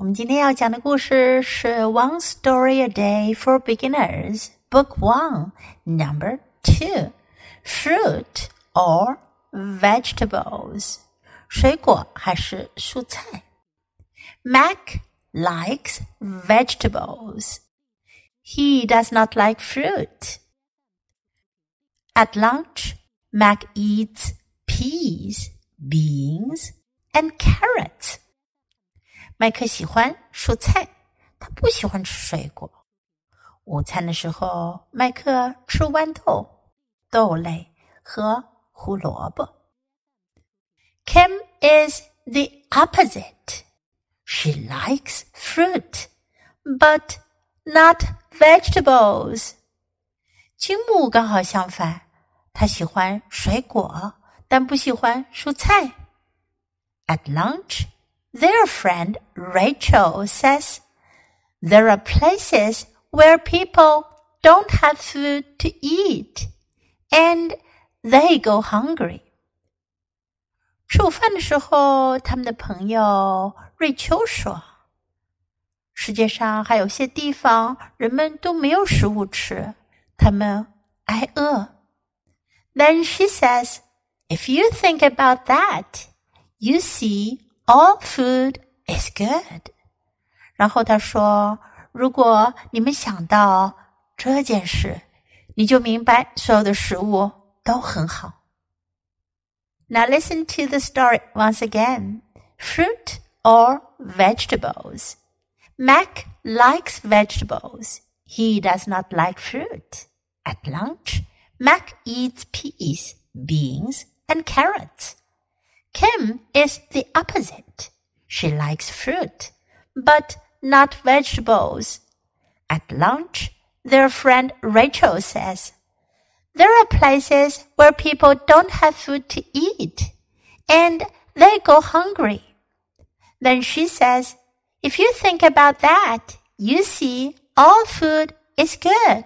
我们今天要讲的故事是《One Story a Day for Beginners》Book One Number Two Fruit or Vegetables 水果还是蔬菜 Mac likes vegetables. He does not like fruit. At lunch, Mac eats peas, beans, and carrots. 麦克喜欢蔬菜，他不喜欢吃水果。午餐的时候，麦克吃豌豆、豆类和胡萝卜。Kim is the opposite. She likes fruit, but not vegetables. 金木刚好相反，他喜欢水果，但不喜欢蔬菜。At lunch, their friend Rachel says, There are places where people don't have food to eat and they go hungry. 吃午饭的时候，他们的朋友瑞秋说：“世界上还有些地方人们都没有食物吃，他们挨饿。” Then she says, "If you think about that, you see." All food is good。然后他说：“如果你们想到这件事，你就明白所有的食物都很好。” Now listen to the story once again. Fruit or vegetables? Mac likes vegetables. He does not like fruit. At lunch, Mac eats peas, beans, and carrots. Kim is the opposite. She likes fruit, but not vegetables. At lunch, their friend Rachel says, There are places where people don't have food to eat, and they go hungry. Then she says, If you think about that, you see all food is good.